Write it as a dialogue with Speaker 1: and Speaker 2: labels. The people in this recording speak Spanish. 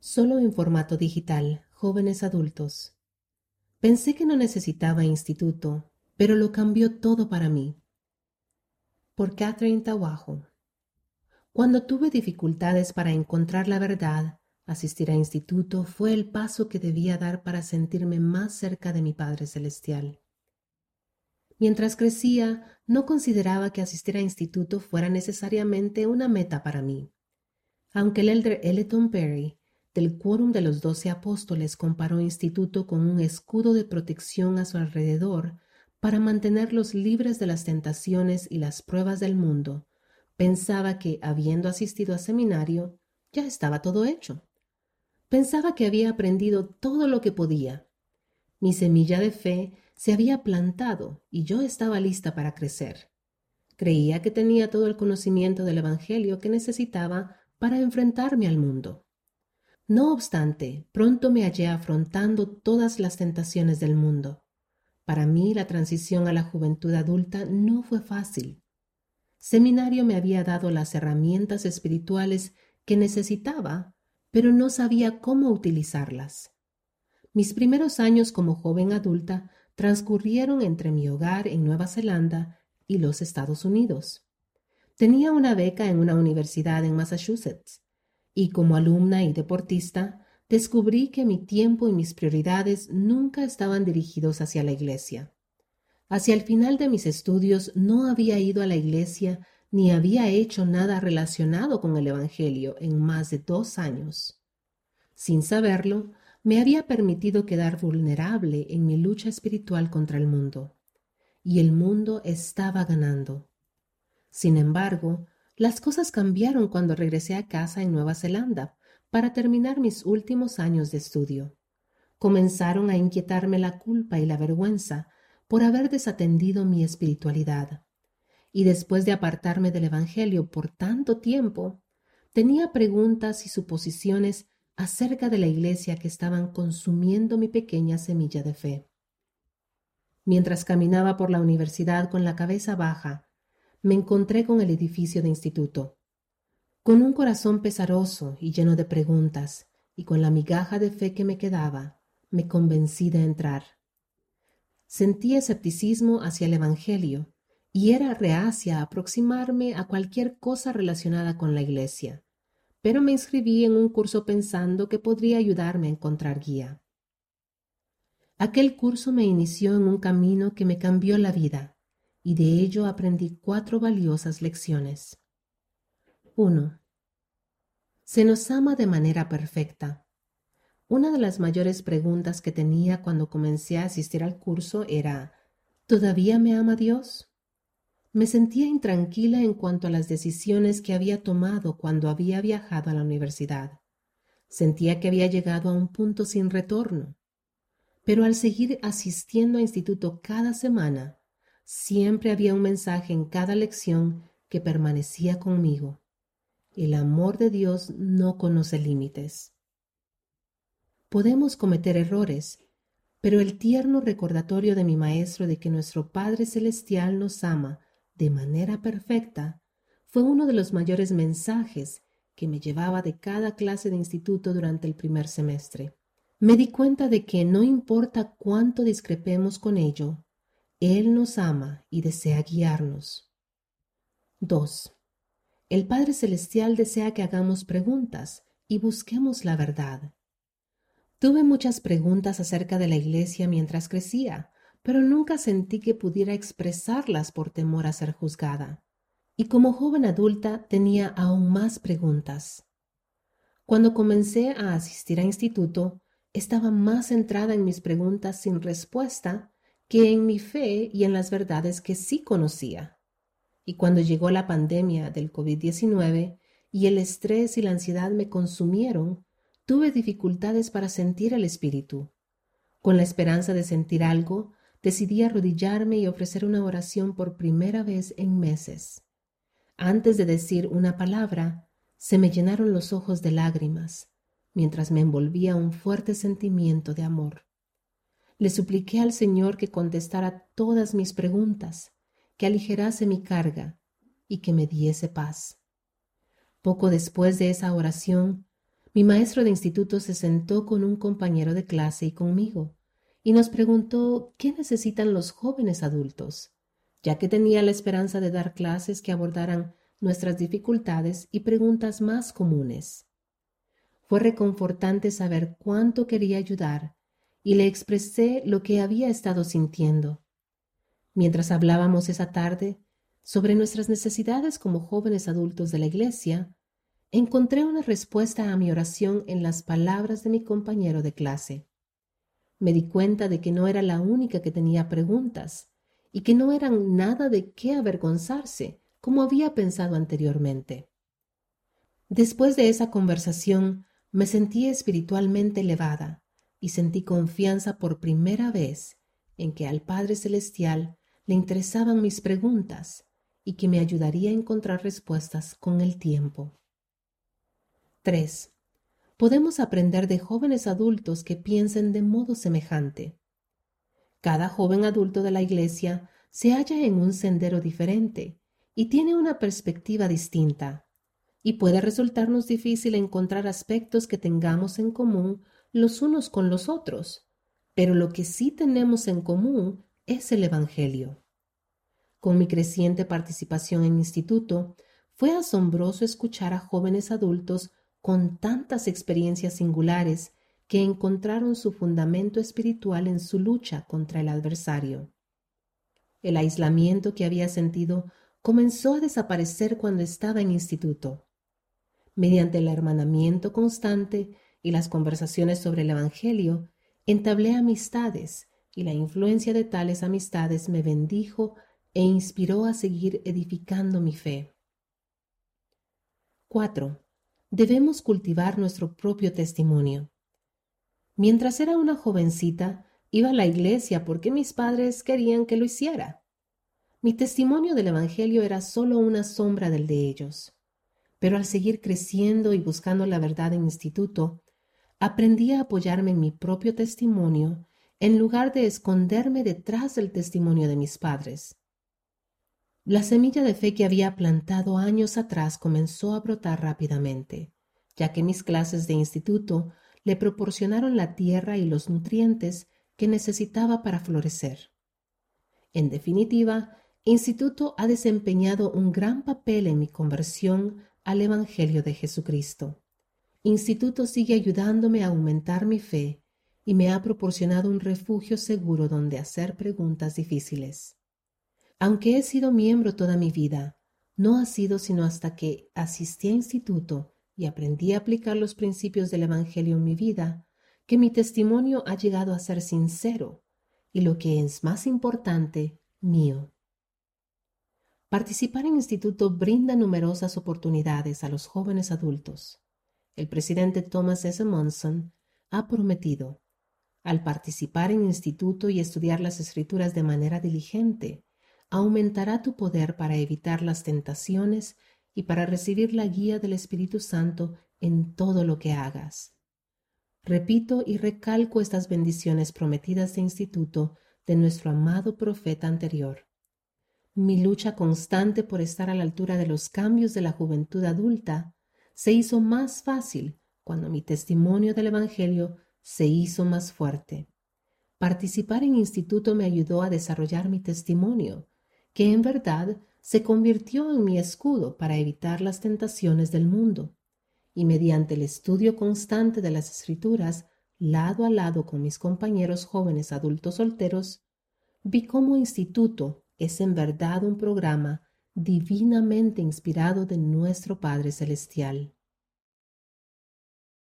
Speaker 1: Solo en formato digital, jóvenes adultos. Pensé que no necesitaba instituto, pero lo cambió todo para mí. Por Catherine Tawajo. Cuando tuve dificultades para encontrar la verdad, asistir a instituto fue el paso que debía dar para sentirme más cerca de mi Padre Celestial. Mientras crecía, no consideraba que asistir a instituto fuera necesariamente una meta para mí. Aunque el elder Elton Perry del quórum de los doce apóstoles comparó instituto con un escudo de protección a su alrededor para mantenerlos libres de las tentaciones y las pruebas del mundo, pensaba que, habiendo asistido a seminario, ya estaba todo hecho. Pensaba que había aprendido todo lo que podía. Mi semilla de fe se había plantado y yo estaba lista para crecer. Creía que tenía todo el conocimiento del Evangelio que necesitaba para enfrentarme al mundo. No obstante, pronto me hallé afrontando todas las tentaciones del mundo. Para mí la transición a la juventud adulta no fue fácil. Seminario me había dado las herramientas espirituales que necesitaba, pero no sabía cómo utilizarlas. Mis primeros años como joven adulta transcurrieron entre mi hogar en Nueva Zelanda y los Estados Unidos. Tenía una beca en una universidad en Massachusetts y como alumna y deportista descubrí que mi tiempo y mis prioridades nunca estaban dirigidos hacia la iglesia. Hacia el final de mis estudios no había ido a la iglesia ni había hecho nada relacionado con el Evangelio en más de dos años. Sin saberlo, me había permitido quedar vulnerable en mi lucha espiritual contra el mundo. Y el mundo estaba ganando. Sin embargo, las cosas cambiaron cuando regresé a casa en Nueva Zelanda para terminar mis últimos años de estudio. Comenzaron a inquietarme la culpa y la vergüenza por haber desatendido mi espiritualidad. Y después de apartarme del Evangelio por tanto tiempo, tenía preguntas y suposiciones acerca de la iglesia que estaban consumiendo mi pequeña semilla de fe. Mientras caminaba por la universidad con la cabeza baja me encontré con el edificio de instituto. Con un corazón pesaroso y lleno de preguntas, y con la migaja de fe que me quedaba, me convencí de entrar. Sentí escepticismo hacia el Evangelio y era reacia a aproximarme a cualquier cosa relacionada con la Iglesia, pero me inscribí en un curso pensando que podría ayudarme a encontrar guía. Aquel curso me inició en un camino que me cambió la vida y de ello aprendí cuatro valiosas lecciones. 1. Se nos ama de manera perfecta. Una de las mayores preguntas que tenía cuando comencé a asistir al curso era ¿Todavía me ama Dios? Me sentía intranquila en cuanto a las decisiones que había tomado cuando había viajado a la universidad. Sentía que había llegado a un punto sin retorno. Pero al seguir asistiendo a instituto cada semana, Siempre había un mensaje en cada lección que permanecía conmigo. El amor de Dios no conoce límites. Podemos cometer errores, pero el tierno recordatorio de mi Maestro de que nuestro Padre Celestial nos ama de manera perfecta fue uno de los mayores mensajes que me llevaba de cada clase de instituto durante el primer semestre. Me di cuenta de que no importa cuánto discrepemos con ello, él nos ama y desea guiarnos. 2. El Padre Celestial desea que hagamos preguntas y busquemos la verdad. Tuve muchas preguntas acerca de la Iglesia mientras crecía, pero nunca sentí que pudiera expresarlas por temor a ser juzgada. Y como joven adulta tenía aún más preguntas. Cuando comencé a asistir a instituto, estaba más centrada en mis preguntas sin respuesta que en mi fe y en las verdades que sí conocía. Y cuando llegó la pandemia del COVID-19 y el estrés y la ansiedad me consumieron, tuve dificultades para sentir el Espíritu. Con la esperanza de sentir algo, decidí arrodillarme y ofrecer una oración por primera vez en meses. Antes de decir una palabra, se me llenaron los ojos de lágrimas, mientras me envolvía un fuerte sentimiento de amor. Le supliqué al Señor que contestara todas mis preguntas, que aligerase mi carga y que me diese paz. Poco después de esa oración, mi maestro de instituto se sentó con un compañero de clase y conmigo, y nos preguntó qué necesitan los jóvenes adultos, ya que tenía la esperanza de dar clases que abordaran nuestras dificultades y preguntas más comunes. Fue reconfortante saber cuánto quería ayudar y le expresé lo que había estado sintiendo. Mientras hablábamos esa tarde sobre nuestras necesidades como jóvenes adultos de la Iglesia, encontré una respuesta a mi oración en las palabras de mi compañero de clase. Me di cuenta de que no era la única que tenía preguntas y que no eran nada de qué avergonzarse, como había pensado anteriormente. Después de esa conversación me sentí espiritualmente elevada y sentí confianza por primera vez en que al Padre Celestial le interesaban mis preguntas y que me ayudaría a encontrar respuestas con el tiempo. 3. Podemos aprender de jóvenes adultos que piensen de modo semejante. Cada joven adulto de la Iglesia se halla en un sendero diferente y tiene una perspectiva distinta, y puede resultarnos difícil encontrar aspectos que tengamos en común los unos con los otros, pero lo que sí tenemos en común es el Evangelio. Con mi creciente participación en instituto, fue asombroso escuchar a jóvenes adultos con tantas experiencias singulares que encontraron su fundamento espiritual en su lucha contra el adversario. El aislamiento que había sentido comenzó a desaparecer cuando estaba en instituto. Mediante el hermanamiento constante y las conversaciones sobre el Evangelio, entablé amistades y la influencia de tales amistades me bendijo e inspiró a seguir edificando mi fe. 4 debemos cultivar nuestro propio testimonio. Mientras era una jovencita, iba a la iglesia porque mis padres querían que lo hiciera. Mi testimonio del Evangelio era solo una sombra del de ellos. Pero al seguir creciendo y buscando la verdad en instituto, aprendí a apoyarme en mi propio testimonio en lugar de esconderme detrás del testimonio de mis padres. La semilla de fe que había plantado años atrás comenzó a brotar rápidamente, ya que mis clases de instituto le proporcionaron la tierra y los nutrientes que necesitaba para florecer. En definitiva, Instituto ha desempeñado un gran papel en mi conversión al Evangelio de Jesucristo. Instituto sigue ayudándome a aumentar mi fe y me ha proporcionado un refugio seguro donde hacer preguntas difíciles. Aunque he sido miembro toda mi vida, no ha sido sino hasta que asistí a instituto y aprendí a aplicar los principios del Evangelio en mi vida, que mi testimonio ha llegado a ser sincero y lo que es más importante, mío. Participar en instituto brinda numerosas oportunidades a los jóvenes adultos. El presidente Thomas S. Monson ha prometido, al participar en instituto y estudiar las escrituras de manera diligente, aumentará tu poder para evitar las tentaciones y para recibir la guía del Espíritu Santo en todo lo que hagas. Repito y recalco estas bendiciones prometidas de instituto de nuestro amado profeta anterior. Mi lucha constante por estar a la altura de los cambios de la juventud adulta se hizo más fácil cuando mi testimonio del Evangelio se hizo más fuerte. Participar en instituto me ayudó a desarrollar mi testimonio que en verdad se convirtió en mi escudo para evitar las tentaciones del mundo, y mediante el estudio constante de las escrituras, lado a lado con mis compañeros jóvenes adultos solteros, vi cómo instituto es en verdad un programa divinamente inspirado de nuestro Padre Celestial.